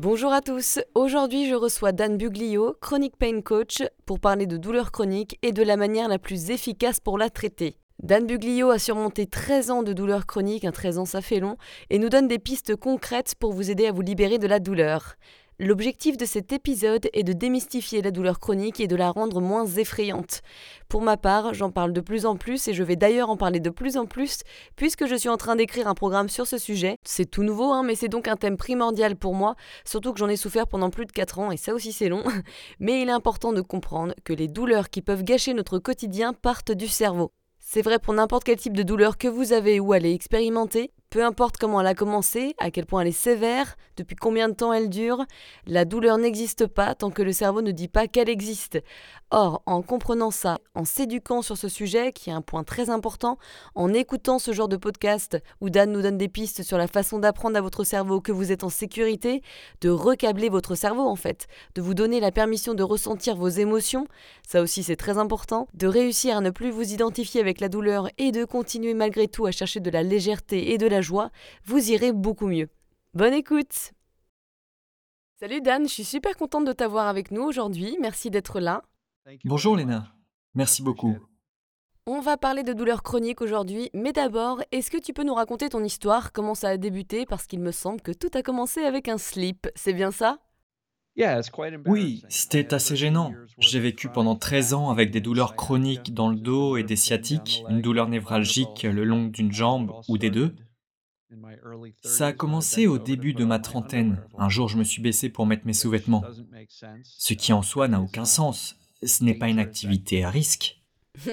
Bonjour à tous, aujourd'hui je reçois Dan Buglio, Chronic Pain Coach, pour parler de douleurs chroniques et de la manière la plus efficace pour la traiter. Dan Buglio a surmonté 13 ans de douleurs chroniques, un 13 ans ça fait long, et nous donne des pistes concrètes pour vous aider à vous libérer de la douleur. L'objectif de cet épisode est de démystifier la douleur chronique et de la rendre moins effrayante. Pour ma part, j'en parle de plus en plus et je vais d'ailleurs en parler de plus en plus puisque je suis en train d'écrire un programme sur ce sujet. C'est tout nouveau, hein, mais c'est donc un thème primordial pour moi, surtout que j'en ai souffert pendant plus de 4 ans et ça aussi c'est long. Mais il est important de comprendre que les douleurs qui peuvent gâcher notre quotidien partent du cerveau. C'est vrai pour n'importe quel type de douleur que vous avez ou allez expérimenter, peu importe comment elle a commencé, à quel point elle est sévère, depuis combien de temps elle dure, la douleur n'existe pas tant que le cerveau ne dit pas qu'elle existe. Or, en comprenant ça, en s'éduquant sur ce sujet, qui est un point très important, en écoutant ce genre de podcast où Dan nous donne des pistes sur la façon d'apprendre à votre cerveau que vous êtes en sécurité, de recabler votre cerveau en fait, de vous donner la permission de ressentir vos émotions, ça aussi c'est très important, de réussir à ne plus vous identifier avec la douleur et de continuer malgré tout à chercher de la légèreté et de la joie, vous irez beaucoup mieux. Bonne écoute Salut Dan, je suis super contente de t'avoir avec nous aujourd'hui, merci d'être là. Bonjour Léna, merci beaucoup. On va parler de douleurs chroniques aujourd'hui, mais d'abord, est-ce que tu peux nous raconter ton histoire, comment ça a débuté Parce qu'il me semble que tout a commencé avec un slip, c'est bien ça? Oui, c'était assez gênant. J'ai vécu pendant 13 ans avec des douleurs chroniques dans le dos et des sciatiques, une douleur névralgique le long d'une jambe ou des deux. Ça a commencé au début de ma trentaine. Un jour, je me suis baissé pour mettre mes sous-vêtements. Ce qui en soi n'a aucun sens. Ce n'est pas une activité à risque.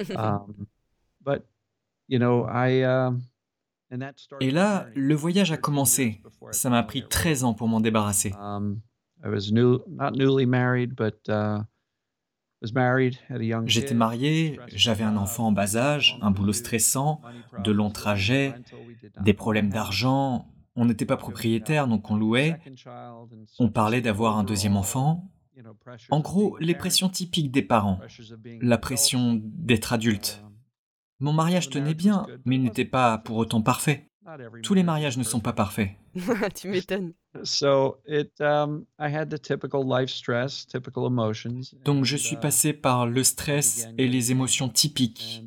Et là, le voyage a commencé. Ça m'a pris 13 ans pour m'en débarrasser. J'étais marié, j'avais un enfant en bas âge, un boulot stressant, de longs trajets, des problèmes d'argent. On n'était pas propriétaire, donc on louait. On parlait d'avoir un deuxième enfant. En gros, les pressions typiques des parents. La pression d'être adulte. Mon mariage tenait bien, mais il n'était pas pour autant parfait. Tous les mariages ne sont pas parfaits. tu m'étonnes. Donc je suis passé par le stress et les émotions typiques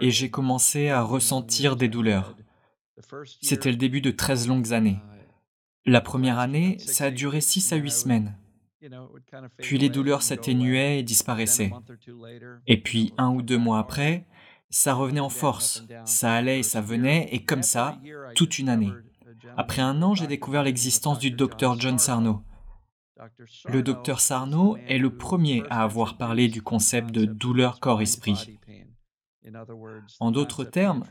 et j'ai commencé à ressentir des douleurs. C'était le début de 13 longues années. La première année, ça a duré 6 à 8 semaines. Puis les douleurs s'atténuaient et disparaissaient. Et puis un ou deux mois après, ça revenait en force. Ça allait et ça venait, et comme ça, toute une année. Après un an, j'ai découvert l'existence du docteur John Sarno. Le docteur Sarno est le premier à avoir parlé du concept de douleur corps-esprit. En d'autres termes,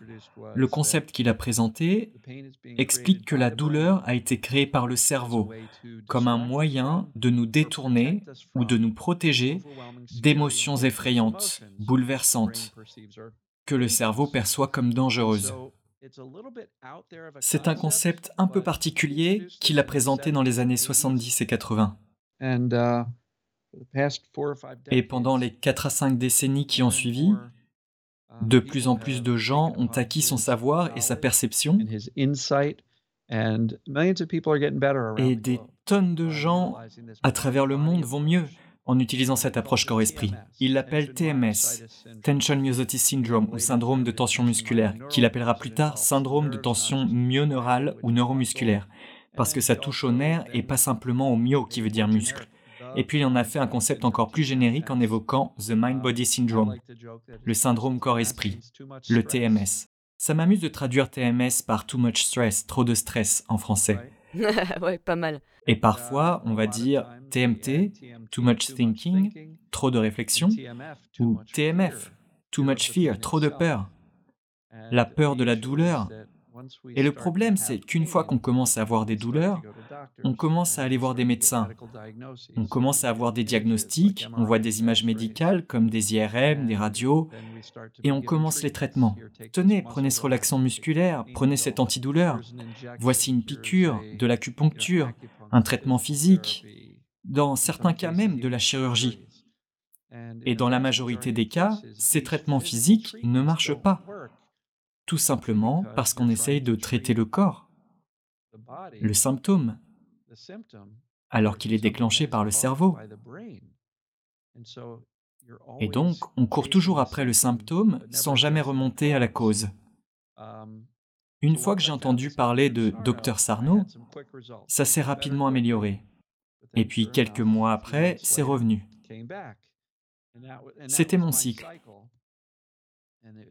le concept qu'il a présenté explique que la douleur a été créée par le cerveau comme un moyen de nous détourner ou de nous protéger d'émotions effrayantes, bouleversantes, que le cerveau perçoit comme dangereuses. C'est un concept un peu particulier qu'il a présenté dans les années 70 et 80. Et pendant les 4 à 5 décennies qui ont suivi, de plus en plus de gens ont acquis son savoir et sa perception. Et des tonnes de gens à travers le monde vont mieux en utilisant cette approche corps-esprit. Il l'appelle TMS, Tension Myosotis Syndrome ou syndrome de tension musculaire, qu'il appellera plus tard syndrome de tension myoneurale ou neuromusculaire, parce que ça touche au nerf et pas simplement au myo qui veut dire muscle. Et puis il en a fait un concept encore plus générique en évoquant The Mind-Body Syndrome, le syndrome corps-esprit, le TMS. Ça m'amuse de traduire TMS par Too Much Stress, trop de stress en français. ouais, pas mal. Et parfois, on va dire TMT, Too Much Thinking, trop de réflexion, ou TMF, Too Much Fear, trop de peur. La peur de la douleur, Et le problème, c'est qu'une fois qu'on commence à avoir des douleurs, on commence à aller voir des médecins. On commence à avoir des diagnostics, on voit des images médicales comme des IRM, des radios, et on commence les traitements. Tenez, prenez ce relaxant musculaire, prenez cet antidouleur. Voici une piqûre, de l'acupuncture, un traitement physique, dans certains cas même de la chirurgie. Et dans la majorité des cas, ces traitements physiques ne marchent pas tout simplement parce qu'on essaye de traiter le corps, le symptôme, alors qu'il est déclenché par le cerveau. Et donc, on court toujours après le symptôme sans jamais remonter à la cause. Une fois que j'ai entendu parler de Dr Sarno, ça s'est rapidement amélioré. Et puis quelques mois après, c'est revenu. C'était mon cycle.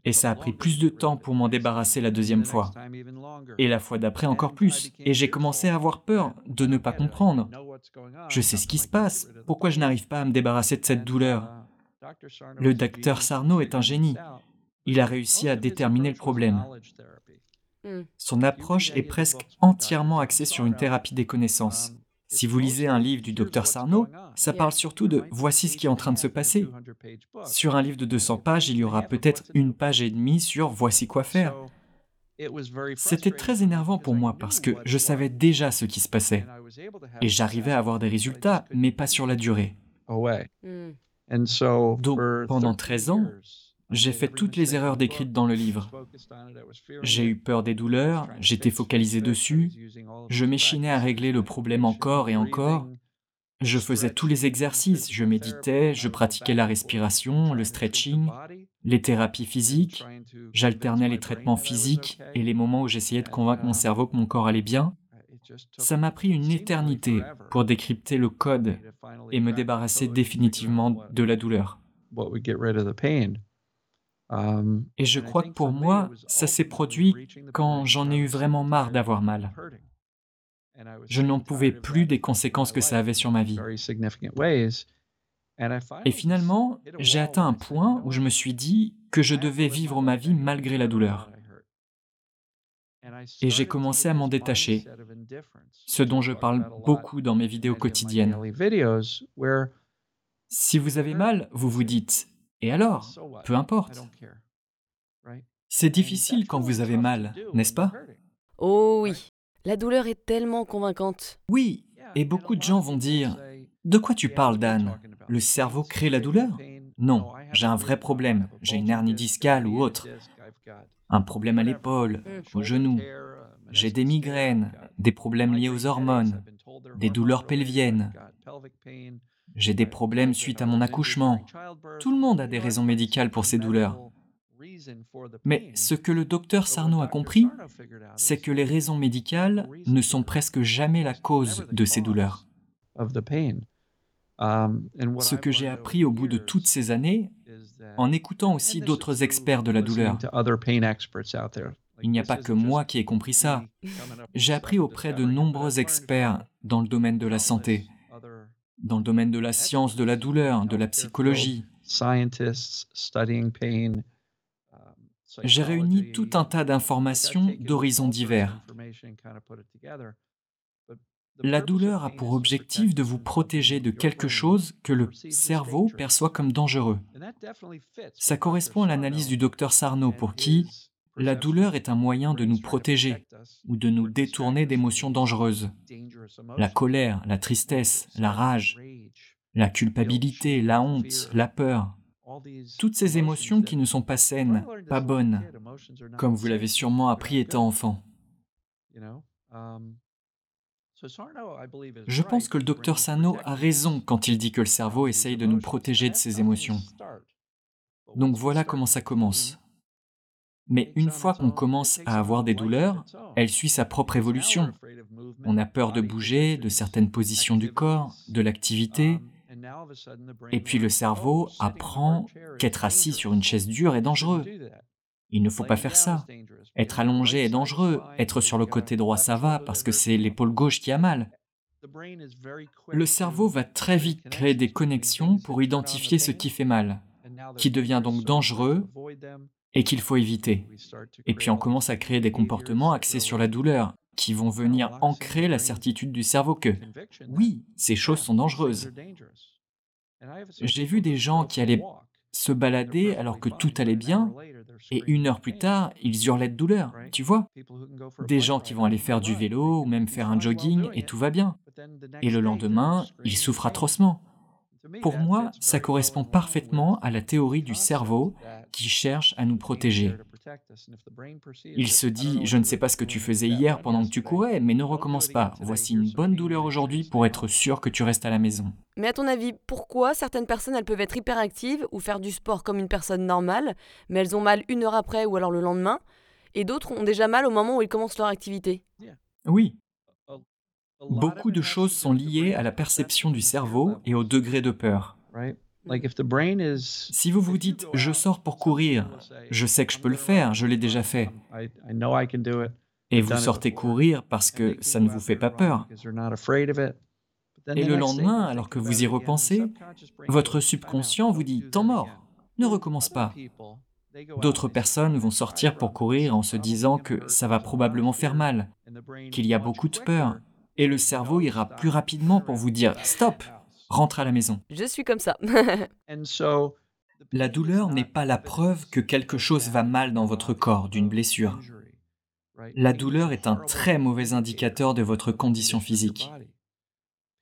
Et ça a pris plus de temps pour m'en débarrasser la deuxième fois. Et la fois d'après encore plus. Et j'ai commencé à avoir peur de ne pas comprendre. Je sais ce qui se passe. Pourquoi je n'arrive pas à me débarrasser de cette douleur? Le docteur Sarno est un génie. Il a réussi à déterminer le problème. Hmm. Son approche est presque entièrement axée sur une thérapie des connaissances. Si vous lisez un livre du docteur Sarno, ça parle surtout de voici ce qui est en train de se passer. Sur un livre de 200 pages, il y aura peut-être une page et demie sur voici quoi faire. C'était très énervant pour moi parce que je savais déjà ce qui se passait et j'arrivais à avoir des résultats, mais pas sur la durée. Hmm. Donc, pendant 13 ans, j'ai fait toutes les erreurs décrites dans le livre. J'ai eu peur des douleurs, j'étais focalisé dessus, je m'échinais à régler le problème encore et encore. Je faisais tous les exercices, je méditais, je pratiquais la respiration, le stretching, les thérapies physiques, j'alternais les traitements physiques et les moments où j'essayais de convaincre mon cerveau que mon corps allait bien. Ça m'a pris une éternité pour décrypter le code et me débarrasser définitivement de la douleur. Et je crois que pour moi, ça s'est produit quand j'en ai eu vraiment marre d'avoir mal. Je n'en pouvais plus des conséquences que ça avait sur ma vie. Et finalement, j'ai atteint un point où je me suis dit que je devais vivre ma vie malgré la douleur. Et j'ai commencé à m'en détacher, ce dont je parle beaucoup dans mes vidéos quotidiennes. Si vous avez mal, vous vous dites et alors Peu importe. C'est difficile quand vous avez mal, n'est-ce pas? Oh oui, la douleur est tellement convaincante. Oui, et beaucoup de gens vont dire De quoi tu parles, Dan? Le cerveau crée la douleur? Non, j'ai un vrai problème. J'ai une hernie discale ou autre. Un problème à l'épaule, au genou. J'ai des migraines, des problèmes liés aux hormones, des douleurs pelviennes. J'ai des problèmes suite à mon accouchement. Tout le monde a des raisons médicales pour ces douleurs. Mais ce que le docteur Sarno a compris, c'est que les raisons médicales ne sont presque jamais la cause de ces douleurs. Ce que j'ai appris au bout de toutes ces années, en écoutant aussi d'autres experts de la douleur, il n'y a pas que moi qui ai compris ça. J'ai appris auprès de nombreux experts dans le domaine de la santé, dans le domaine de la science de la douleur, de la psychologie. J'ai réuni tout un tas d'informations d'horizons divers. La douleur a pour objectif de vous protéger de quelque chose que le cerveau perçoit comme dangereux. Ça correspond à l'analyse du docteur Sarno pour qui la douleur est un moyen de nous protéger ou de nous détourner d'émotions dangereuses. La colère, la tristesse, la rage, la culpabilité, la honte, la peur. Toutes ces émotions qui ne sont pas saines, pas bonnes, comme vous l'avez sûrement appris étant enfant. Je pense que le docteur Sano a raison quand il dit que le cerveau essaye de nous protéger de ces émotions. Donc voilà comment ça commence. Mais une fois qu'on commence à avoir des douleurs, elle suit sa propre évolution. On a peur de bouger, de certaines positions du corps, de l'activité. Et puis le cerveau apprend qu'être assis sur une chaise dure est dangereux. Il ne faut pas faire ça. Être allongé est dangereux. Être sur le côté droit, ça va parce que c'est l'épaule gauche qui a mal. Le cerveau va très vite créer des connexions pour identifier ce qui fait mal, qui devient donc dangereux et qu'il faut éviter. Et puis on commence à créer des comportements axés sur la douleur, qui vont venir ancrer la certitude du cerveau que, oui, ces choses sont dangereuses. J'ai vu des gens qui allaient se balader alors que tout allait bien, et une heure plus tard, ils hurlaient de douleur, tu vois. Des gens qui vont aller faire du vélo ou même faire un jogging et tout va bien. Et le lendemain, ils souffrent atrocement. Pour moi, ça correspond parfaitement à la théorie du cerveau qui cherche à nous protéger. Il se dit, je ne sais pas ce que tu faisais hier pendant que tu courais, mais ne recommence pas. Voici une bonne douleur aujourd'hui pour être sûr que tu restes à la maison. Mais à ton avis, pourquoi certaines personnes elles peuvent être hyperactives ou faire du sport comme une personne normale, mais elles ont mal une heure après ou alors le lendemain, et d'autres ont déjà mal au moment où ils commencent leur activité? Oui. Beaucoup de choses sont liées à la perception du cerveau et au degré de peur. Si vous vous dites je sors pour courir, je sais que je peux le faire, je l'ai déjà fait. Et vous sortez courir parce que ça ne vous fait pas peur. Et le lendemain, alors que vous y repensez, votre subconscient vous dit temps mort, ne recommence pas. D'autres personnes vont sortir pour courir en se disant que ça va probablement faire mal, qu'il y a beaucoup de peur, et le cerveau ira plus rapidement pour vous dire stop, rentre à la maison. Je suis comme ça. la douleur n'est pas la preuve que quelque chose va mal dans votre corps, d'une blessure. La douleur est un très mauvais indicateur de votre condition physique.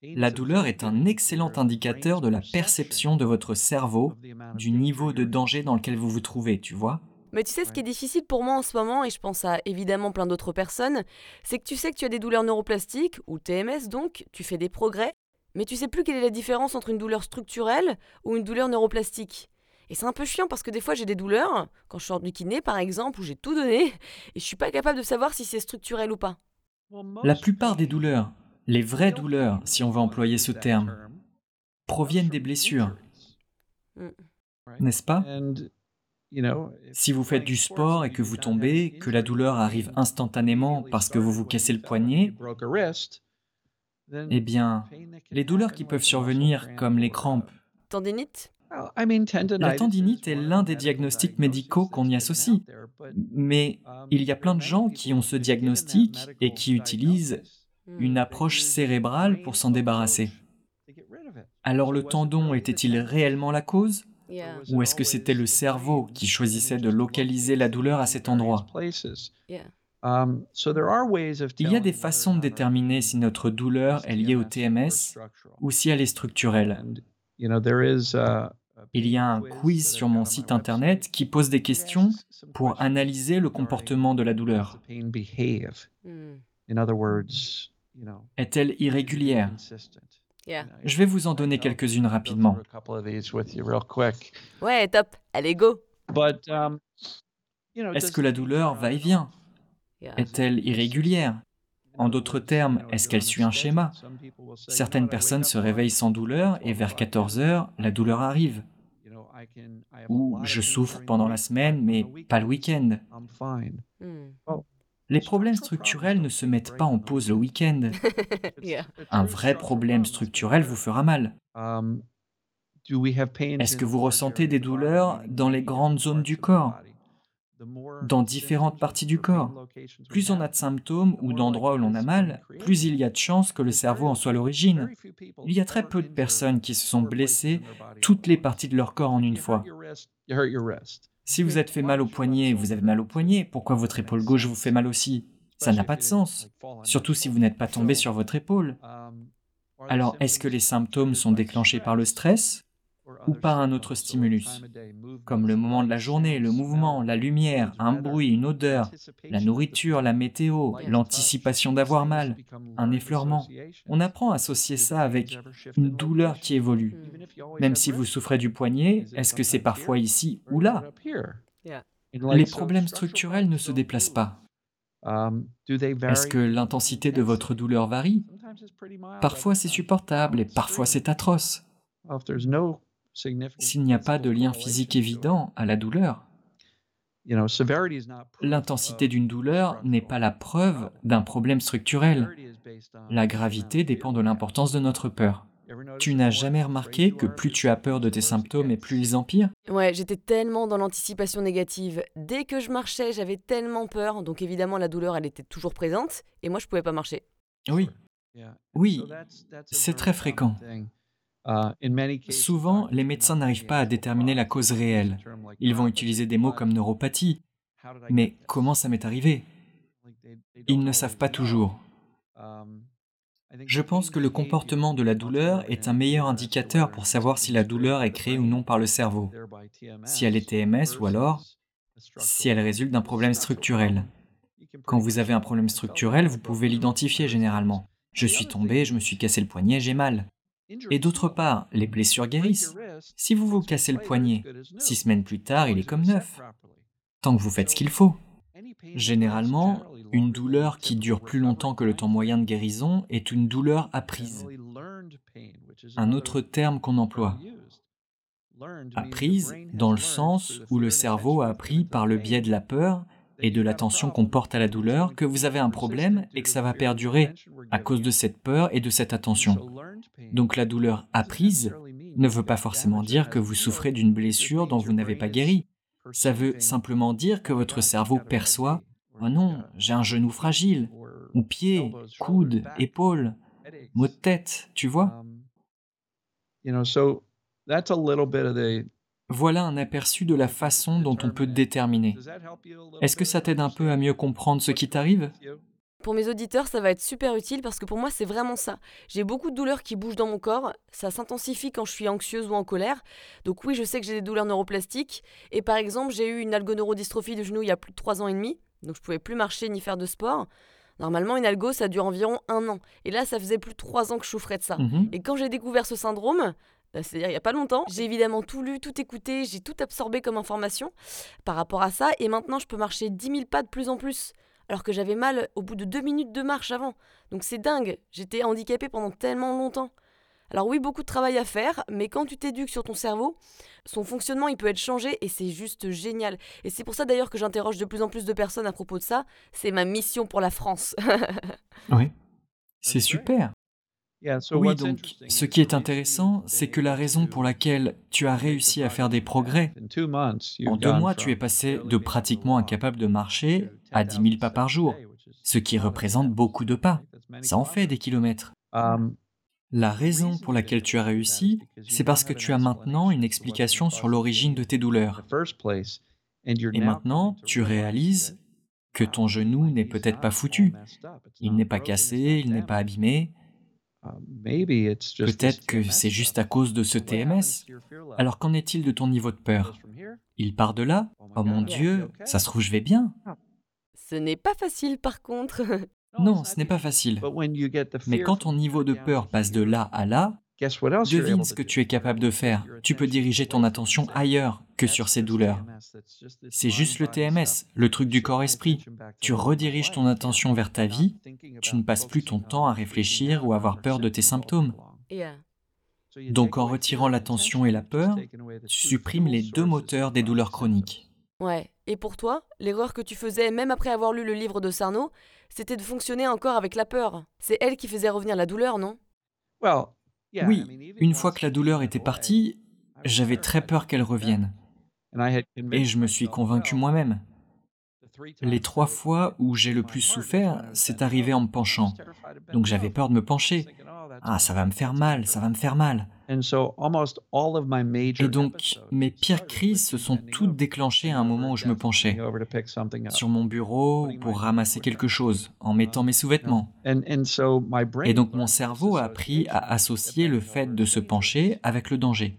La douleur est un excellent indicateur de la perception de votre cerveau, du niveau de danger dans lequel vous vous trouvez, tu vois? Mais tu sais, ce qui est difficile pour moi en ce moment, et je pense à évidemment plein d'autres personnes, c'est que tu sais que tu as des douleurs neuroplastiques, ou TMS donc, tu fais des progrès, mais tu sais plus quelle est la différence entre une douleur structurelle ou une douleur neuroplastique. Et c'est un peu chiant parce que des fois j'ai des douleurs, quand je sors du kiné par exemple, où j'ai tout donné, et je suis pas capable de savoir si c'est structurel ou pas. La plupart des douleurs, les vraies douleurs, si on veut employer ce terme, proviennent des blessures. N'est-ce pas? Si vous faites du sport et que vous tombez, que la douleur arrive instantanément parce que vous vous cassez le poignet, eh bien, les douleurs qui peuvent survenir, comme les crampes. Tendinite? La tendinite est l'un des diagnostics médicaux qu'on y associe. Mais il y a plein de gens qui ont ce diagnostic et qui utilisent une approche cérébrale pour s'en débarrasser. Alors le tendon était-il réellement la cause? Ou est-ce que c'était le cerveau qui choisissait de localiser la douleur à cet endroit? Um, Il y a des façons de déterminer si notre douleur est liée au TMS ou si elle est structurelle. Il y a un quiz sur mon site internet qui pose des questions pour analyser le comportement de la douleur. Est-elle irrégulière? Je vais vous en donner quelques-unes rapidement. Ouais, top, allez go. Um, Est-ce que la douleur va et vient? Est-elle irrégulière? En d'autres termes, est-ce qu'elle suit un schéma? Certaines personnes se réveillent sans douleur et vers 14 heures, la douleur arrive. Ou je souffre pendant la semaine, mais pas le week-end. Les problèmes structurels ne se mettent pas en pause le week-end. Un vrai problème structurel vous fera mal. Est-ce que vous ressentez des douleurs dans les grandes zones du corps? Dans différentes parties du corps. Plus on a de symptômes ou d'endroits où l'on a mal, plus il y a de chances que le cerveau en soit l'origine. Il y a très peu de personnes qui se sont blessées toutes les parties de leur corps en une fois. Si vous êtes fait mal au poignet, vous avez mal au poignet, pourquoi votre épaule gauche vous fait mal aussi? Ça n'a pas de sens, surtout si vous n'êtes pas tombé sur votre épaule. Alors, est-ce que les symptômes sont déclenchés par le stress? Ou par un autre stimulus, comme le moment de la journée, le mouvement, la lumière, un bruit, une odeur, la nourriture, la météo, l'anticipation d'avoir mal, un effleurement. On apprend à associer ça avec une douleur qui évolue. Même si vous souffrez du poignet, est-ce que c'est parfois ici ou là? Les problèmes structurels ne se déplacent pas. Est-ce que l'intensité de votre douleur varie? Parfois c'est supportable et parfois c'est atroce s'il n'y a pas de lien physique évident à la douleur. L'intensité d'une douleur n'est pas la preuve d'un problème structurel. La gravité dépend de l'importance de notre peur. Tu n'as jamais remarqué que plus tu as peur de tes symptômes et plus ils empirent? Ouais, j'étais tellement dans l'anticipation négative. Dès que je marchais, j'avais tellement peur, donc évidemment la douleur, elle était toujours présente, et moi je pouvais pas marcher. Oui. Oui, c'est très fréquent. Souvent, les médecins n'arrivent pas à déterminer la cause réelle. Ils vont utiliser des mots comme neuropathie. Mais comment ça m'est arrivé? Ils ne savent pas toujours. Je pense que le comportement de la douleur est un meilleur indicateur pour savoir si la douleur est créée ou non par le cerveau, si elle est TMS ou alors si elle résulte d'un problème structurel. Quand vous avez un problème structurel, vous pouvez l'identifier généralement. Je suis tombé, je me suis cassé le poignet, j'ai mal. Et d'autre part, les blessures guérissent. Si vous vous cassez le poignet, six semaines plus tard, il est comme neuf. Tant que vous faites ce qu'il faut. Généralement, une douleur qui dure plus longtemps que le temps moyen de guérison est une douleur apprise. Un autre terme qu'on emploie. Apprise dans le sens où le cerveau a appris par le biais de la peur et de l'attention qu'on porte à la douleur que vous avez un problème et que ça va perdurer à cause de cette peur et de cette attention. Donc la douleur apprise ne veut pas forcément dire que vous souffrez d'une blessure dont vous n'avez pas guéri. Ça veut simplement dire que votre cerveau perçoit Oh non, j'ai un genou fragile, ou pied, coude, épaule, mot de tête, tu vois Voilà un aperçu de la façon dont on peut déterminer. Est-ce que ça t'aide un peu à mieux comprendre ce qui t'arrive? Pour mes auditeurs, ça va être super utile parce que pour moi, c'est vraiment ça. J'ai beaucoup de douleurs qui bougent dans mon corps. Ça s'intensifie quand je suis anxieuse ou en colère. Donc oui, je sais que j'ai des douleurs neuroplastiques. Et par exemple, j'ai eu une algoneurodystrophie du genou il y a plus de 3 ans et demi. Donc je pouvais plus marcher ni faire de sport. Normalement, une algo, ça dure environ un an. Et là, ça faisait plus de 3 ans que je souffrais de ça. Mhm. Et quand j'ai découvert ce syndrome, c'est-à-dire il n'y a pas longtemps. J'ai évidemment tout lu, tout écouté, j'ai tout absorbé comme information par rapport à ça. Et maintenant, je peux marcher 10 000 pas de plus en plus alors que j'avais mal au bout de deux minutes de marche avant. Donc c'est dingue, j'étais handicapée pendant tellement longtemps. Alors oui, beaucoup de travail à faire, mais quand tu t'éduques sur ton cerveau, son fonctionnement il peut être changé et c'est juste génial. Et c'est pour ça d'ailleurs que j'interroge de plus en plus de personnes à propos de ça. C'est ma mission pour la France. oui, c'est super. Oui, donc ce qui est intéressant, c'est que la raison pour laquelle tu as réussi à faire des progrès, en deux mois, tu es passé de pratiquement incapable de marcher à 10 000 pas par jour, ce qui représente beaucoup de pas. Ça en fait des kilomètres. La raison pour laquelle tu as réussi, c'est parce que tu as maintenant une explication sur l'origine de tes douleurs. Et maintenant, tu réalises que ton genou n'est peut-être pas foutu. Il n'est pas cassé, il n'est pas abîmé. Peut-être que c'est juste à cause de ce TMS. Alors qu'en est-il de ton niveau de peur Il part de là Oh mon Dieu, ça se trouve je vais bien. Ce n'est pas facile par contre. Non, ce n'est pas facile. Mais quand ton niveau de peur passe de là à là, devine ce que tu es capable de faire. Tu peux diriger ton attention ailleurs que sur ces douleurs. C'est juste le TMS, le truc du corps-esprit. Tu rediriges ton attention vers ta vie, tu ne passes plus ton temps à réfléchir ou à avoir peur de tes symptômes. Donc en retirant l'attention et la peur, tu supprimes les deux moteurs des douleurs chroniques. Ouais. Et pour toi, l'erreur que tu faisais même après avoir lu le livre de Sarno, c'était de fonctionner encore avec la peur. C'est elle qui faisait revenir la douleur, non? Oui, une fois que la douleur était partie, j'avais très peur qu'elle revienne. Et je me suis convaincu moi-même. Les trois fois où j'ai le plus souffert, c'est arrivé en me penchant. Donc j'avais peur de me pencher. Ah, ça va me faire mal, ça va me faire mal. Et donc, mes pires crises se sont toutes déclenchées à un moment où je me penchais sur mon bureau pour ramasser quelque chose en mettant mes sous-vêtements. Et donc mon cerveau a appris à associer le fait de se pencher avec le danger.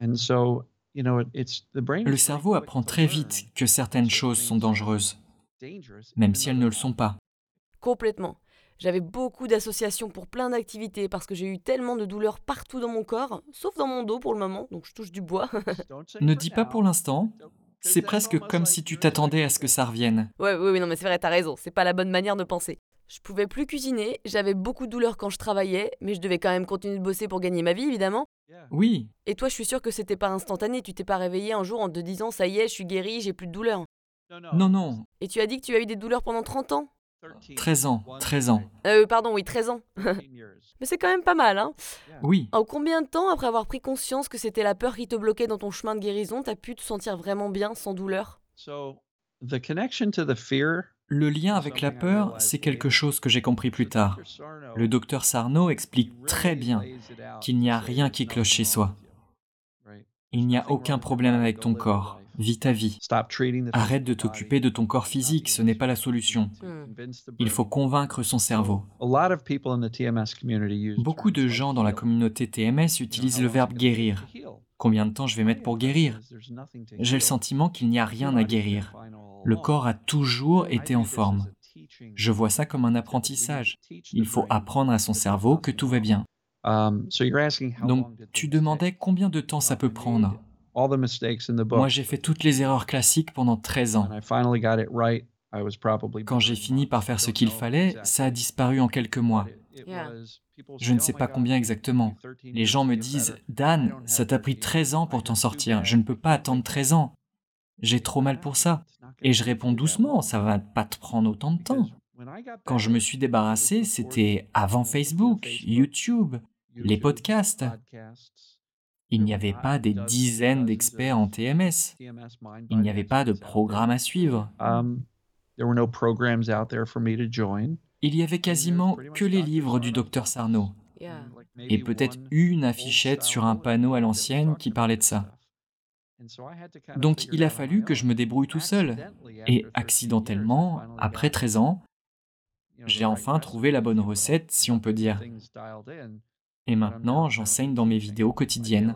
Le cerveau apprend très vite que certaines choses sont dangereuses, même si elles ne le sont pas. Complètement. J'avais beaucoup d'associations pour plein d'activités parce que j'ai eu tellement de douleurs partout dans mon corps, sauf dans mon dos pour le moment, donc je touche du bois. ne dis pas pour l'instant. C'est presque comme si tu t'attendais à ce que ça revienne. Ouais, oui, oui, non, mais c'est vrai, t'as raison, c'est pas la bonne manière de penser. Je pouvais plus cuisiner, j'avais beaucoup de douleurs quand je travaillais, mais je devais quand même continuer de bosser pour gagner ma vie, évidemment. Oui. Et toi, je suis sûre que c'était pas instantané, tu t'es pas réveillé un jour en te disant ça y est, je suis guéri, j'ai plus de douleurs. Non, non. Et tu as dit que tu as eu des douleurs pendant 30 ans? 13 ans, 13 ans. Euh, pardon, oui, 13 ans. Mais c'est quand même pas mal, hein. Oui, En combien de temps, après avoir pris conscience que c'était la peur qui te bloquait dans ton chemin de guérison, t'as pu te sentir vraiment bien, sans douleur? Le lien avec la peur, c'est quelque chose que j'ai compris plus tard. Le docteur Sarno explique très bien qu'il n'y a rien qui cloche chez soi. Il n'y a aucun problème avec ton corps. Vis ta vie. Arrête de t'occuper de ton corps physique, ce n'est pas la solution. Hmm. Il faut convaincre son cerveau. Beaucoup de gens dans la communauté TMS utilisent le verbe guérir. Combien de temps je vais mettre pour guérir J'ai le sentiment qu'il n'y a rien à guérir. Le corps a toujours été en forme. Je vois ça comme un apprentissage. Il faut apprendre à son cerveau que tout va bien. Donc, tu demandais combien de temps ça peut prendre? Moi, j'ai fait toutes les erreurs classiques pendant 13 ans. Quand j'ai fini par faire ce qu'il fallait, ça a disparu en quelques mois. Je ne sais pas combien exactement. Les gens me disent, Dan, ça t'a pris 13 ans pour t'en sortir. Je ne peux pas attendre 13 ans. J'ai trop mal pour ça. Et je réponds doucement, ça va pas te prendre autant de temps. Quand je me suis débarrassé, c'était avant Facebook, YouTube, les podcasts. Il n'y avait pas des dizaines d'experts en TMS. Il n'y avait pas de programme à suivre. Il y avait quasiment que les livres du docteur Sarno. Et peut-être une affichette sur un panneau à l'ancienne qui parlait de ça. Donc il a fallu que je me débrouille tout seul. Et accidentellement, après 13 ans, j'ai enfin trouvé la bonne recette, si on peut dire. Et maintenant, j'enseigne dans mes vidéos quotidiennes.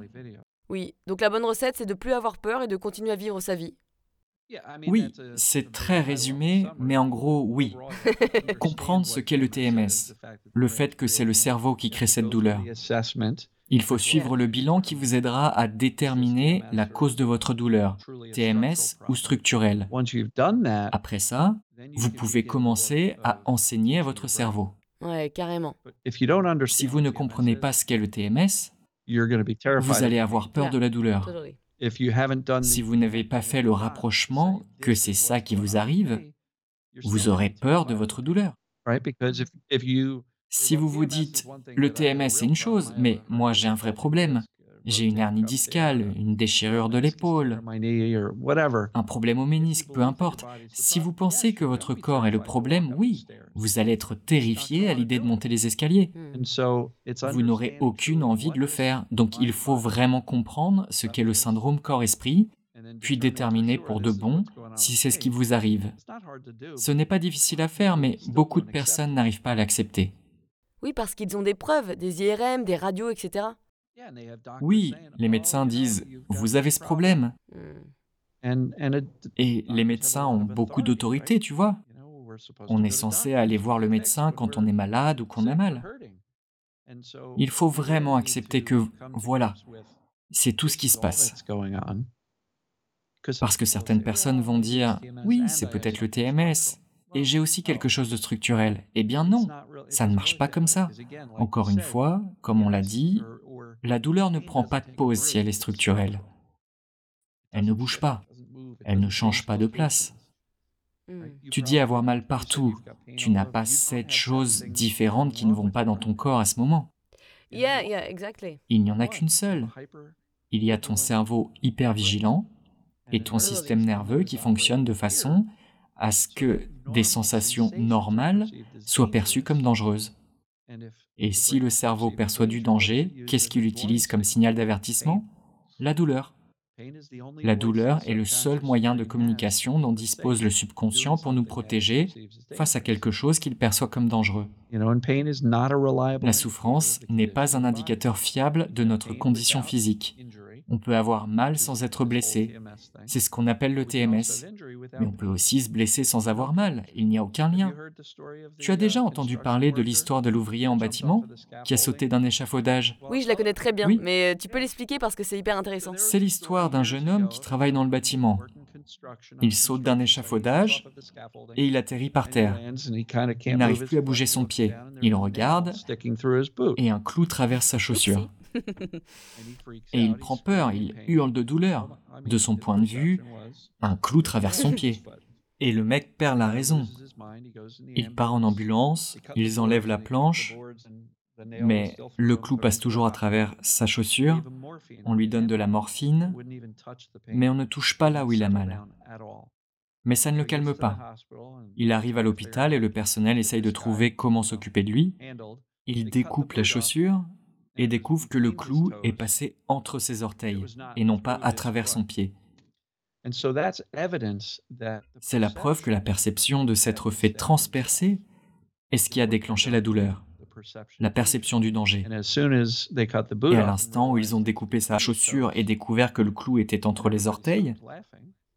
Oui, donc la bonne recette, c'est de plus avoir peur et de continuer à vivre sa vie. Oui, c'est très résumé, mais en gros, oui. Comprendre ce qu'est le TMS, le fait que c'est le cerveau qui crée cette douleur. Il faut suivre le bilan qui vous aidera à déterminer la cause de votre douleur, TMS ou structurelle. Après ça, vous pouvez commencer à enseigner à votre cerveau. Ouais, carrément. Si vous ne comprenez pas ce qu'est le TMS, vous allez avoir peur de la douleur. Si vous n'avez pas fait le rapprochement que c'est ça qui vous arrive, vous aurez peur de votre douleur. Si vous vous dites, le TMS c'est une chose, mais moi j'ai un vrai problème, j'ai une hernie discale, une déchirure de l'épaule, un problème au ménisque, peu importe. Si vous pensez que votre corps est le problème, oui, vous allez être terrifié à l'idée de monter les escaliers. Vous n'aurez aucune envie de le faire. Donc il faut vraiment comprendre ce qu'est le syndrome corps-esprit, puis déterminer pour de bon si c'est ce qui vous arrive. Ce n'est pas difficile à faire, mais beaucoup de personnes n'arrivent pas à l'accepter. Oui, parce qu'ils ont des preuves, des IRM, des radios, etc. Oui, les médecins disent, vous avez ce problème. Hmm. Et les médecins ont beaucoup d'autorité, tu vois. On est censé aller voir le médecin quand on est malade ou qu'on a mal. Il faut vraiment accepter que, voilà, c'est tout ce qui se passe. Parce que certaines personnes vont dire, oui, c'est peut-être le TMS, et j'ai aussi quelque chose de structurel. Eh bien non, ça ne marche pas comme ça. Encore une fois, comme on l'a dit, la douleur ne prend pas de pause si elle est structurelle. Elle ne bouge pas. Elle ne change pas de place. Hmm. Tu dis avoir mal partout. Tu n'as pas sept choses différentes qui ne vont pas dans ton corps à ce moment. Yeah, yeah, exactly. Il n'y en a qu'une seule. Il y a ton cerveau hyper vigilant et ton système nerveux qui fonctionne de façon à ce que des sensations normales soient perçues comme dangereuses. Et si le cerveau perçoit du danger, qu'est-ce qu'il utilise comme signal d'avertissement? La douleur. La douleur est le seul moyen de communication dont dispose le subconscient pour nous protéger face à quelque chose qu'il perçoit comme dangereux. La souffrance n'est pas un indicateur fiable de notre condition physique. On peut avoir mal sans être blessé. C'est ce qu'on appelle le TMS. Mais on peut aussi se blesser sans avoir mal. Il n'y a aucun lien. Tu as déjà entendu parler de l'histoire de l'ouvrier en bâtiment qui a sauté d'un échafaudage? Oui, je la connais très bien, Oui. mais euh, tu peux l'expliquer parce que c'est hyper intéressant. C'est l'histoire d'un jeune homme qui travaille dans le bâtiment. Il saute d'un échafaudage et il atterrit par terre. Il n'arrive plus à bouger son pied. Il regarde et un clou traverse sa chaussure. Et il prend peur, il hurle de douleur. De son point de vue, un clou traverse son pied. Et le mec perd la raison. Il part en ambulance, ils enlèvent la planche, mais le clou passe toujours à travers sa chaussure, on lui donne de la morphine, mais on ne touche pas là où il a mal. Mais ça ne le calme pas. Il arrive à l'hôpital et le personnel essaye de trouver comment s'occuper de lui. Il découpe la chaussure et découvre que le clou est passé entre ses orteils et non pas à travers son pied. C'est la preuve que la perception de s'être fait transpercer est ce qui a déclenché la douleur, la perception du danger. Et à l'instant où ils ont découpé sa chaussure et découvert que le clou était entre les orteils,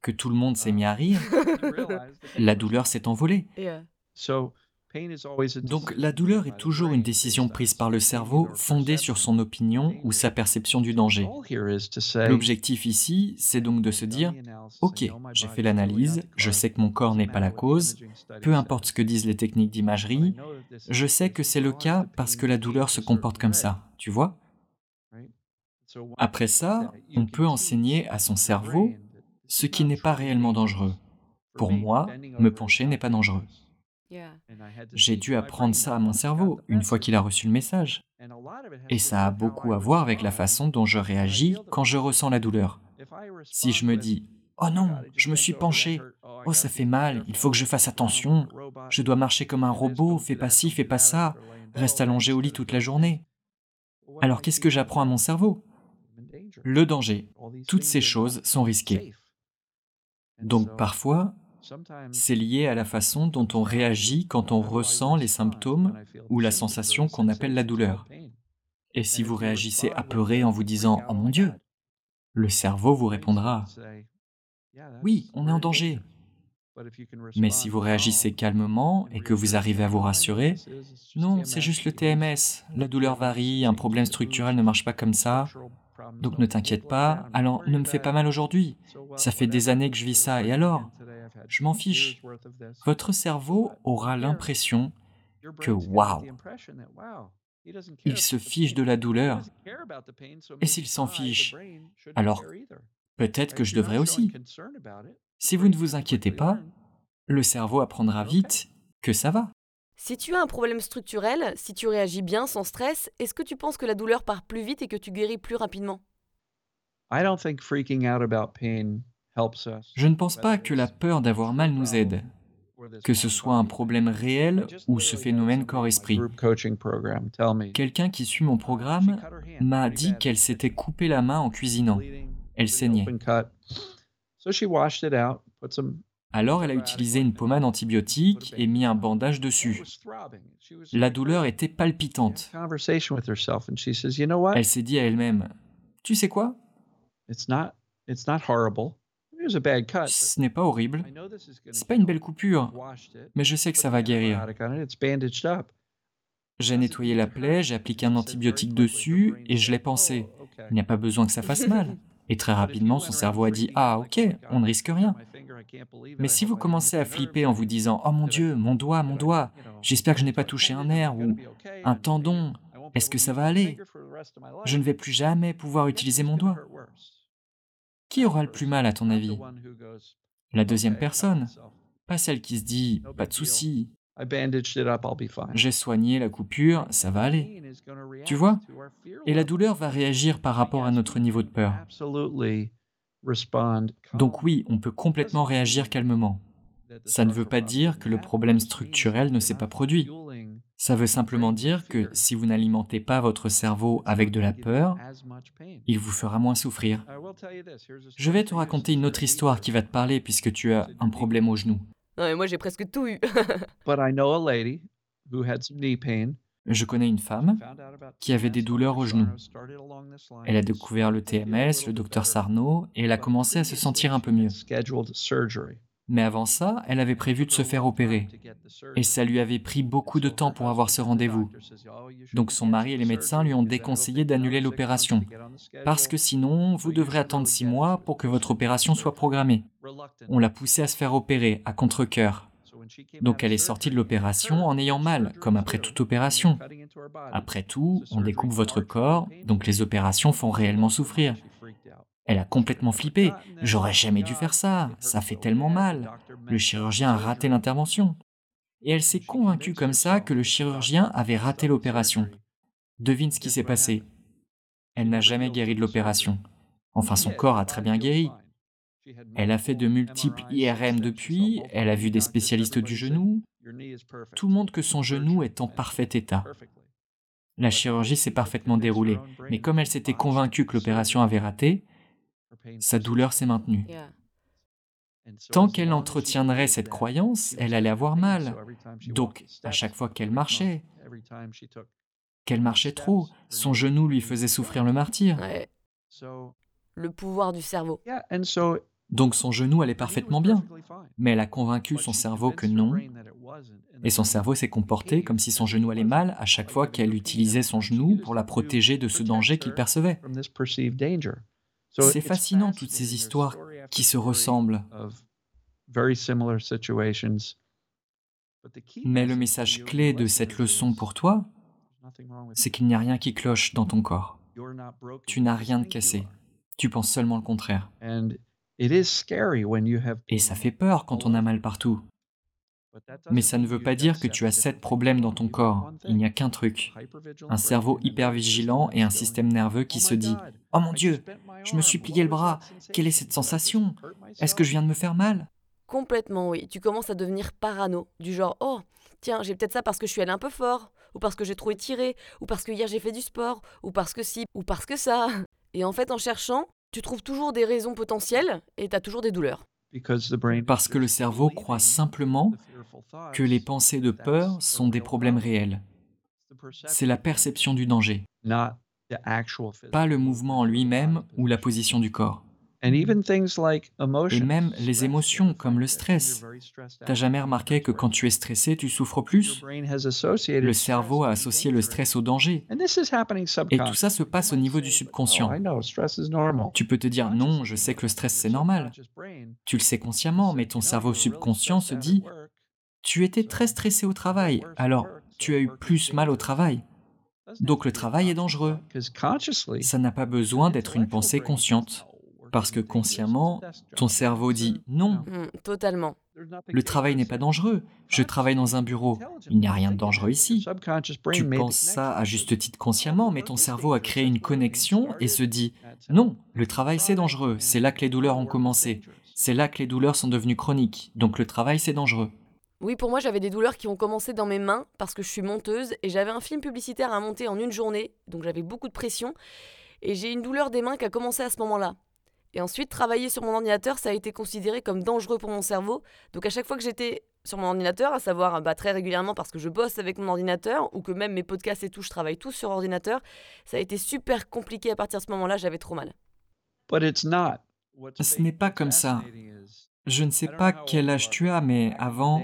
que tout le monde s'est mis à rire, la douleur s'est envolée. Donc la douleur est toujours une décision prise par le cerveau fondée sur son opinion ou sa perception du danger. L'objectif ici, c'est donc de se dire, OK, j'ai fait l'analyse, je sais que mon corps n'est pas la cause, peu importe ce que disent les techniques d'imagerie, je sais que c'est le cas parce que la douleur se comporte comme ça, tu vois? Après ça, on peut enseigner à son cerveau ce qui n'est pas réellement dangereux. Pour moi, me pencher n'est pas dangereux. J'ai dû apprendre ça à mon cerveau une fois qu'il a reçu le message. Et ça a beaucoup à voir avec la façon dont je réagis quand je ressens la douleur. Si je me dis ⁇ Oh non, je me suis penché, oh ça fait mal, il faut que je fasse attention, je dois marcher comme un robot, fais pas ci, fais pas ça, reste allongé au lit toute la journée. Alors qu'est-ce que j'apprends à mon cerveau? Le danger, toutes ces choses sont risquées. Donc parfois, c'est lié à la façon dont on réagit quand on ressent les symptômes ou la sensation qu'on appelle la douleur. Et si vous réagissez apeuré en vous disant ⁇ Oh mon Dieu !⁇ le cerveau vous répondra ⁇ Oui, on est en danger. Mais si vous réagissez calmement et que vous arrivez à vous rassurer, non, c'est juste le TMS, la douleur varie, un problème structurel ne marche pas comme ça, donc ne t'inquiète pas, alors ne me fais pas mal aujourd'hui, ça fait des années que je vis ça, et alors? Je m'en fiche. Votre cerveau aura l'impression que waouh, il se fiche de la douleur. Et s'il s'en fiche, alors peut-être que je devrais aussi. Si vous ne vous inquiétez pas, le cerveau apprendra vite que ça va. Si tu as un problème structurel, si tu réagis bien sans stress, est-ce que tu penses que la douleur part plus vite et que tu guéris plus rapidement? Je ne pense pas que la peur d'avoir mal nous aide, que ce soit un problème réel ou ce phénomène corps-esprit. Quelqu'un qui suit mon programme m'a dit qu'elle s'était coupé la main en cuisinant. Elle saignait. Alors elle a utilisé une pommade antibiotique et mis un bandage dessus. La douleur était palpitante. Elle s'est dit à elle-même, Tu sais quoi? Ce n'est pas horrible. C'est pas une belle coupure, mais je sais que ça va guérir. J'ai nettoyé la plaie, j'ai appliqué un antibiotique dessus et je l'ai pensé. Il n'y a pas besoin que ça fasse mal. Et très rapidement, son cerveau a dit Ah, ok, on ne risque rien. Mais si vous commencez à flipper en vous disant Oh mon Dieu, mon doigt, mon doigt, j'espère que je n'ai pas touché un nerf ou un tendon, est-ce que ça va aller? Je ne vais plus jamais pouvoir utiliser mon doigt. Qui aura le plus mal à ton avis? La deuxième personne, pas celle qui se dit ⁇ pas de souci, j'ai soigné la coupure, ça va aller. Tu vois? Et la douleur va réagir par rapport à notre niveau de peur. Donc oui, on peut complètement réagir calmement. Ça ne veut pas dire que le problème structurel ne s'est pas produit. Ça veut simplement dire que si vous n'alimentez pas votre cerveau avec de la peur, il vous fera moins souffrir. Je vais te raconter une autre histoire qui va te parler puisque tu as un problème au genou. Non mais moi j'ai presque tout eu. Je connais une femme qui avait des douleurs au genou. Elle a découvert le TMS, le docteur Sarno, et elle a commencé à se sentir un peu mieux. Mais avant ça, elle avait prévu de se faire opérer. Et ça lui avait pris beaucoup de temps pour avoir ce rendez-vous. Donc son mari et les médecins lui ont déconseillé d'annuler l'opération. Parce que sinon, vous devrez attendre six mois pour que votre opération soit programmée. On l'a poussée à se faire opérer, à contre-coeur. Donc elle est sortie de l'opération en ayant mal, comme après toute opération. Après tout, on découpe votre corps, donc les opérations font réellement souffrir. Elle a complètement flippé. J'aurais jamais dû faire ça. Ça fait tellement mal. Le chirurgien a raté l'intervention. Et elle s'est convaincue comme ça que le chirurgien avait raté l'opération. Devine ce qui s'est passé. Elle n'a jamais guéri de l'opération. Enfin, son corps a très bien guéri. Elle a fait de multiples IRM depuis, elle a vu des spécialistes du genou. Tout montre que son genou est en parfait état. La chirurgie s'est parfaitement déroulée, mais comme elle s'était convaincue que l'opération avait raté, sa douleur s'est maintenue. Tant qu'elle entretiendrait cette croyance, elle allait avoir mal. Donc, à chaque fois qu'elle marchait, qu'elle marchait trop, son genou lui faisait souffrir le martyr. Le pouvoir du cerveau. Donc son genou allait parfaitement bien. Mais elle a convaincu son cerveau que non. Et son cerveau s'est comporté comme si son genou allait mal à chaque fois qu'elle utilisait son genou pour la protéger de ce danger qu'il percevait. C'est fascinant toutes ces histoires qui se ressemblent. Mais le message clé de cette leçon pour toi, c'est qu'il n'y a rien qui cloche dans ton corps. Tu n'as rien de cassé. Tu penses seulement le contraire. Et ça fait peur quand on a mal partout. Mais ça ne veut pas dire que tu as sept problèmes dans ton corps. Il n'y a qu'un truc. Un cerveau hyper vigilant et un système nerveux qui se dit ⁇ Oh mon Dieu, je me suis plié le bras. Quelle est cette sensation? Est-ce que je viens de me faire mal ?⁇ Complètement, oui. Tu commences à devenir parano. Du genre ⁇ Oh, tiens, j'ai peut-être ça parce que je suis allé un peu fort, ou parce que j'ai trop étiré, ou parce que hier j'ai fait du sport, ou parce que si, ou parce que ça. Et en fait, en cherchant, tu trouves toujours des raisons potentielles et tu as toujours des douleurs. Parce que le cerveau croit simplement que les pensées de peur sont des problèmes réels. C'est la perception du danger, pas le mouvement en lui-même ou la position du corps. Et même les émotions comme le stress. T'as jamais remarqué que quand tu es stressé, tu souffres plus? Le cerveau a associé le stress au danger. Et tout ça se passe au niveau du subconscient. Oh, tu peux te dire non, je sais que le stress c'est normal. Tu le sais consciemment, mais ton cerveau subconscient se dit tu étais très stressé au travail, alors tu as eu plus mal au travail. Donc le travail est dangereux. Ça n'a pas besoin d'être une pensée consciente. Parce que consciemment, ton cerveau dit non. Mm, totalement. Le travail n'est pas dangereux. Je travaille dans un bureau. Il n'y a rien de dangereux ici. Tu penses ça à juste titre consciemment, mais ton cerveau a créé une connexion et se dit non, le travail c'est dangereux. C'est là que les douleurs ont commencé. C'est là que les douleurs sont devenues chroniques. Donc le travail c'est dangereux. Oui, pour moi, j'avais des douleurs qui ont commencé dans mes mains parce que je suis monteuse et j'avais un film publicitaire à monter en une journée, donc j'avais beaucoup de pression. Et j'ai une douleur des mains qui a commencé à ce moment-là. Et ensuite, travailler sur mon ordinateur, ça a été considéré comme dangereux pour mon cerveau. Donc à chaque fois que j'étais sur mon ordinateur, à savoir bah, très régulièrement parce que je bosse avec mon ordinateur, ou que même mes podcasts et tout, je travaille tous sur ordinateur, ça a été super compliqué à partir de ce moment-là, j'avais trop mal. Ce n'est pas comme ça. Je ne sais pas quel âge tu as, mais avant...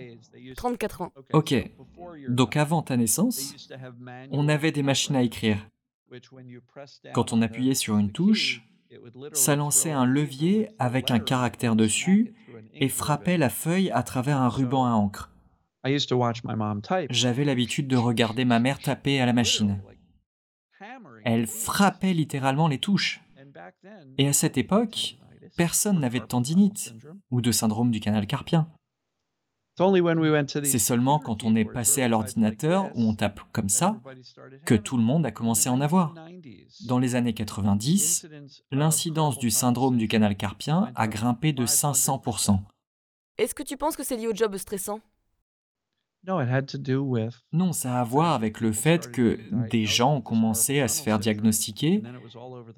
34 ans. Ok. Donc avant ta naissance, on avait des machines à écrire. Quand on appuyait sur une touche, ça lançait un levier avec un caractère dessus et frappait la feuille à travers un ruban à encre. J'avais l'habitude de regarder ma mère taper à la machine. Elle frappait littéralement les touches. Et à cette époque, personne n'avait de tendinite ou de syndrome du canal carpien. C'est seulement quand on est passé à l'ordinateur où on tape comme ça que tout le monde a commencé à en avoir. Dans les années 90, l'incidence du syndrome du canal carpien a grimpé de 500%. Est-ce que tu penses que c'est lié au job stressant? Non, ça a à voir avec le fait que des gens ont commencé à se faire diagnostiquer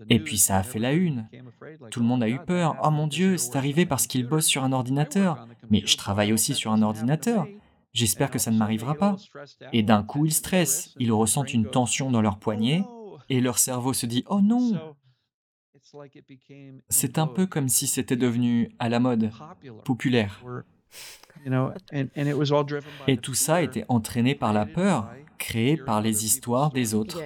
et puis ça a fait la une. Tout le monde a eu peur. Oh mon Dieu, c'est arrivé parce qu'il bosse sur un ordinateur. Mais je travaille aussi sur un ordinateur. J'espère que ça ne m'arrivera pas. Et d'un coup, ils stressent. Ils ressentent une tension dans leur poignet et leur cerveau se dit Oh non C'est un peu comme si c'était devenu à la mode, populaire. Et tout ça été entraîné par la peur, créée par les histoires des autres.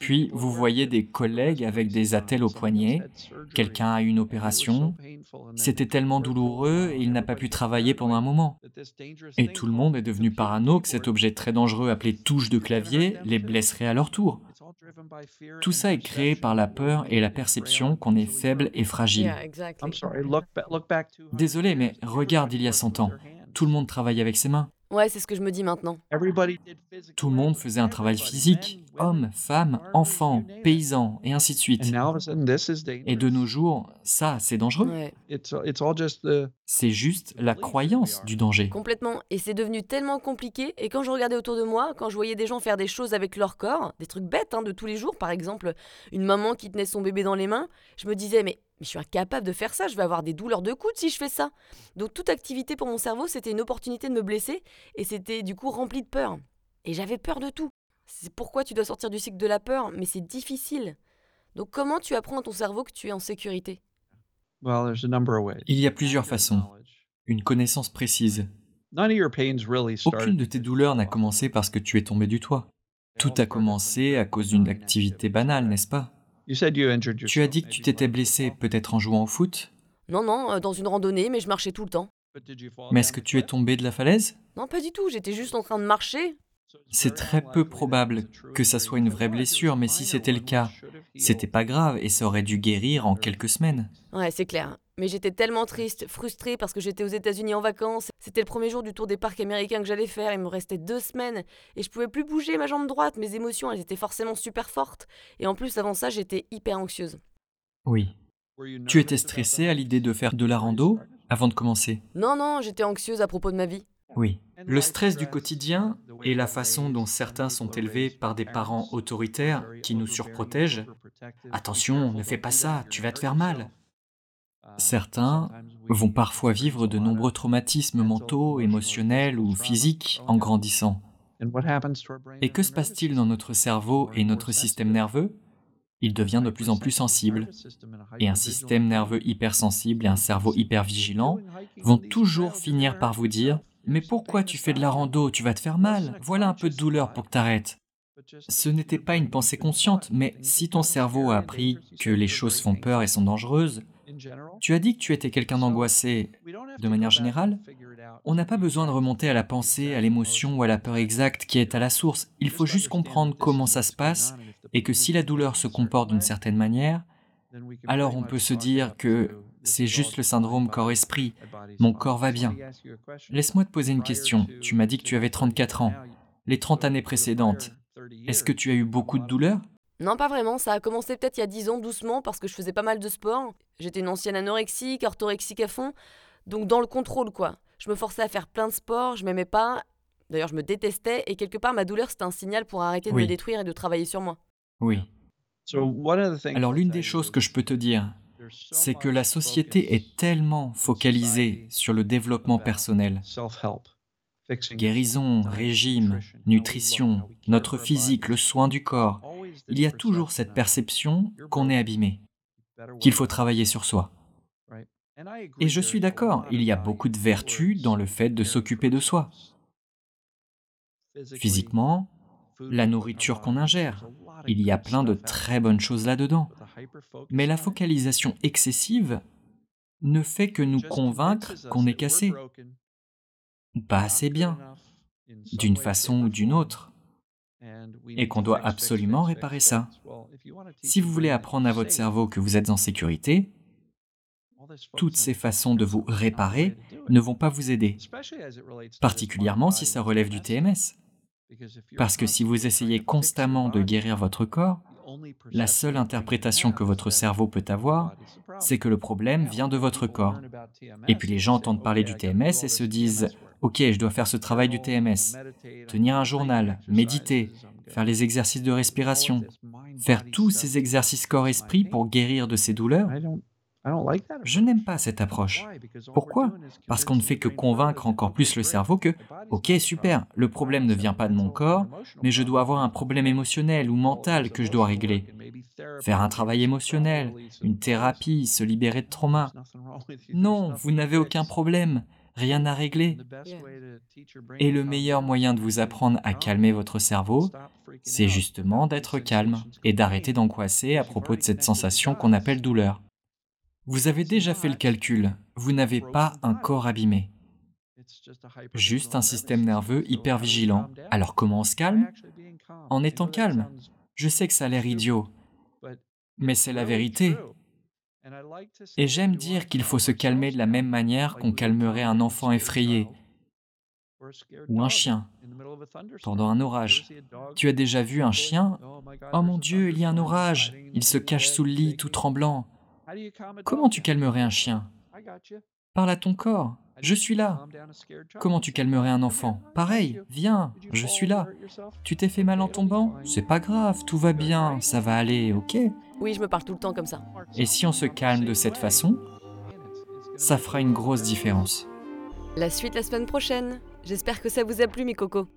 Puis vous voyez des collègues avec des attelles au poignet, quelqu'un a eu une opération, c'était tellement douloureux et il n'a pas pu travailler pendant un moment. Et tout le monde est devenu parano que cet objet très dangereux appelé touche de clavier les blesserait à leur tour. Tout ça est créé par la peur et la perception qu'on est faible et fragile. Désolé, mais regarde il y a 100 ans. Tout le monde travaillait avec ses mains. Ouais, c'est ce que je me dis maintenant. Tout le monde faisait un travail physique, hommes, femmes, enfants, paysans, et ainsi de suite. Et de nos jours, ça, c'est dangereux. Ouais, C'est juste la croyance du danger. complètement. Et c'est devenu tellement compliqué. Et quand je regardais autour de moi, quand je voyais des gens faire des choses avec leur corps, des trucs bêtes hein, de tous les jours, par exemple une maman qui tenait son bébé dans les mains, je me disais mais, mais je suis incapable de faire ça, je vais avoir des douleurs de coude si je fais ça. Donc toute activité pour mon cerveau, c'était une opportunité de me blesser et c'était du coup rempli de peur. Et j'avais peur de tout. C'est pourquoi tu dois sortir du cycle de la peur, mais c'est difficile. Donc comment tu apprends à ton cerveau que tu es en sécurité? Il y a plusieurs façons. Une connaissance précise. Aucune de tes douleurs n'a commencé parce que tu es tombé du toit. Tout a commencé à cause d'une activité banale, n'est-ce pas? Tu as dit que tu t'étais blessé peut-être en jouant au foot, Non, non, euh, dans une randonnée, mais je marchais tout le temps. mais est-ce que tu es tombé de la falaise? Non, pas du tout, j'étais juste en train de marcher. C'est très peu probable que ça soit une vraie blessure, mais si c'était le cas, c'était pas grave et ça aurait dû guérir en quelques semaines. Ouais, c'est clair. Mais j'étais tellement triste, frustrée parce que j'étais aux États-Unis en vacances. C'était le premier jour du tour des parcs américains que j'allais faire. Il me restait deux semaines et je pouvais plus bouger ma jambe droite. Mes émotions, elles étaient forcément super fortes. Et en plus, avant ça, j'étais hyper anxieuse. Oui. Tu étais stressé à l'idée de faire de la rando avant de commencer? Non, non, j'étais anxieuse à propos de ma vie. Oui. Le stress du quotidien et la façon dont certains sont élevés par des parents autoritaires qui nous surprotègent. Attention, ne fais pas ça, tu vas te faire mal. Certains vont parfois vivre de nombreux traumatismes mentaux, émotionnels ou physiques en grandissant. Et que se passe-t-il dans notre cerveau et notre système nerveux? Il devient de plus en plus sensible. Et un système nerveux hypersensible et un cerveau hypervigilant vont toujours finir par vous dire Mais pourquoi tu fais de la rando? Tu vas te faire mal. Voilà un peu de douleur pour que t'arrêtes. Ce n'était pas une pensée consciente, mais si ton cerveau a appris que les choses font peur et sont dangereuses, tu as dit que tu étais quelqu'un d'angoissé. De manière générale, on n'a pas besoin de remonter à la pensée, à l'émotion ou à la peur exacte qui est à la source. Il faut juste comprendre comment ça se passe et que si la douleur se comporte d'une certaine manière, alors on peut se dire que c'est juste le syndrome corps-esprit. Mon corps va bien. Laisse-moi te poser une question. Tu m'as dit que tu avais 34 ans. Les 30 années précédentes, est-ce que tu as eu beaucoup de douleurs? Non, pas vraiment. Ça a commencé peut-être il y a 10 ans, doucement, parce que je faisais pas mal de sport. J'étais une ancienne anorexique, orthorexique à fond. Donc dans le contrôle, quoi. Je me forçais à faire plein de sports, je m'aimais pas. D'ailleurs, je me détestais. Et quelque part, ma douleur, c'était un signal pour arrêter de Oui. me détruire et de travailler sur moi. Oui. Alors l'une des choses que je peux te dire, c'est que la société est tellement focalisée sur le développement personnel. Guérison, régime, nutrition, notre physique, le soin du corps. Il y a toujours cette perception qu'on est abîmé, qu'il faut travailler sur soi. Et je suis d'accord, il y a beaucoup de vertus dans le fait de s'occuper de soi. Physiquement, la nourriture qu'on ingère, il y a plein de très bonnes choses là-dedans. Mais la focalisation excessive ne fait que nous convaincre qu'on est cassé, pas assez bien, d'une façon ou d'une autre, et qu'on doit absolument réparer ça. Si vous voulez apprendre à votre cerveau que vous êtes en sécurité, toutes ces façons de vous réparer ne vont pas vous aider, particulièrement si ça relève du TMS. Parce que si vous essayez constamment de guérir votre corps, la seule interprétation que votre cerveau peut avoir, c'est que le problème vient de votre corps. Et puis les gens entendent parler du TMS et se disent Ok, je dois faire ce travail du TMS, tenir un journal, méditer, faire les exercices de respiration, faire tous ces exercices corps-esprit pour guérir de ces douleurs. Je n'aime pas cette approche. Pourquoi? Parce qu'on ne fait que convaincre encore plus le cerveau que, ok, super, le problème ne vient pas de mon corps, mais je dois avoir un problème émotionnel ou mental que je dois régler. Faire un travail émotionnel, une thérapie, se libérer de trauma. Non, vous n'avez aucun problème, rien à régler. Et le meilleur moyen de vous apprendre à calmer votre cerveau, c'est justement d'être calme et d'arrêter d'angoisser à propos de cette sensation qu'on appelle douleur. Vous avez déjà fait le calcul, vous n'avez pas un corps abîmé, juste un système nerveux hyper vigilant. Alors comment on se calme? En étant calme. Je sais que ça a l'air idiot, mais c'est la vérité. Et j'aime dire qu'il faut se calmer de la même manière qu'on calmerait un enfant effrayé ou un chien pendant un orage. Tu as déjà vu un chien Oh mon Dieu, il y a un orage. Il se cache sous le lit tout tremblant. Comment tu calmerais un chien? Parle à ton corps. Je suis là. Comment tu calmerais un enfant Pareil, viens, je suis là. Tu t'es fait mal en tombant C'est pas grave, tout va bien, ça va aller, ok Oui, je me parle tout le temps comme ça. Et si on se calme de cette façon, ça fera une grosse différence. La suite la semaine prochaine. J'espère que ça vous a plu, mes cocos.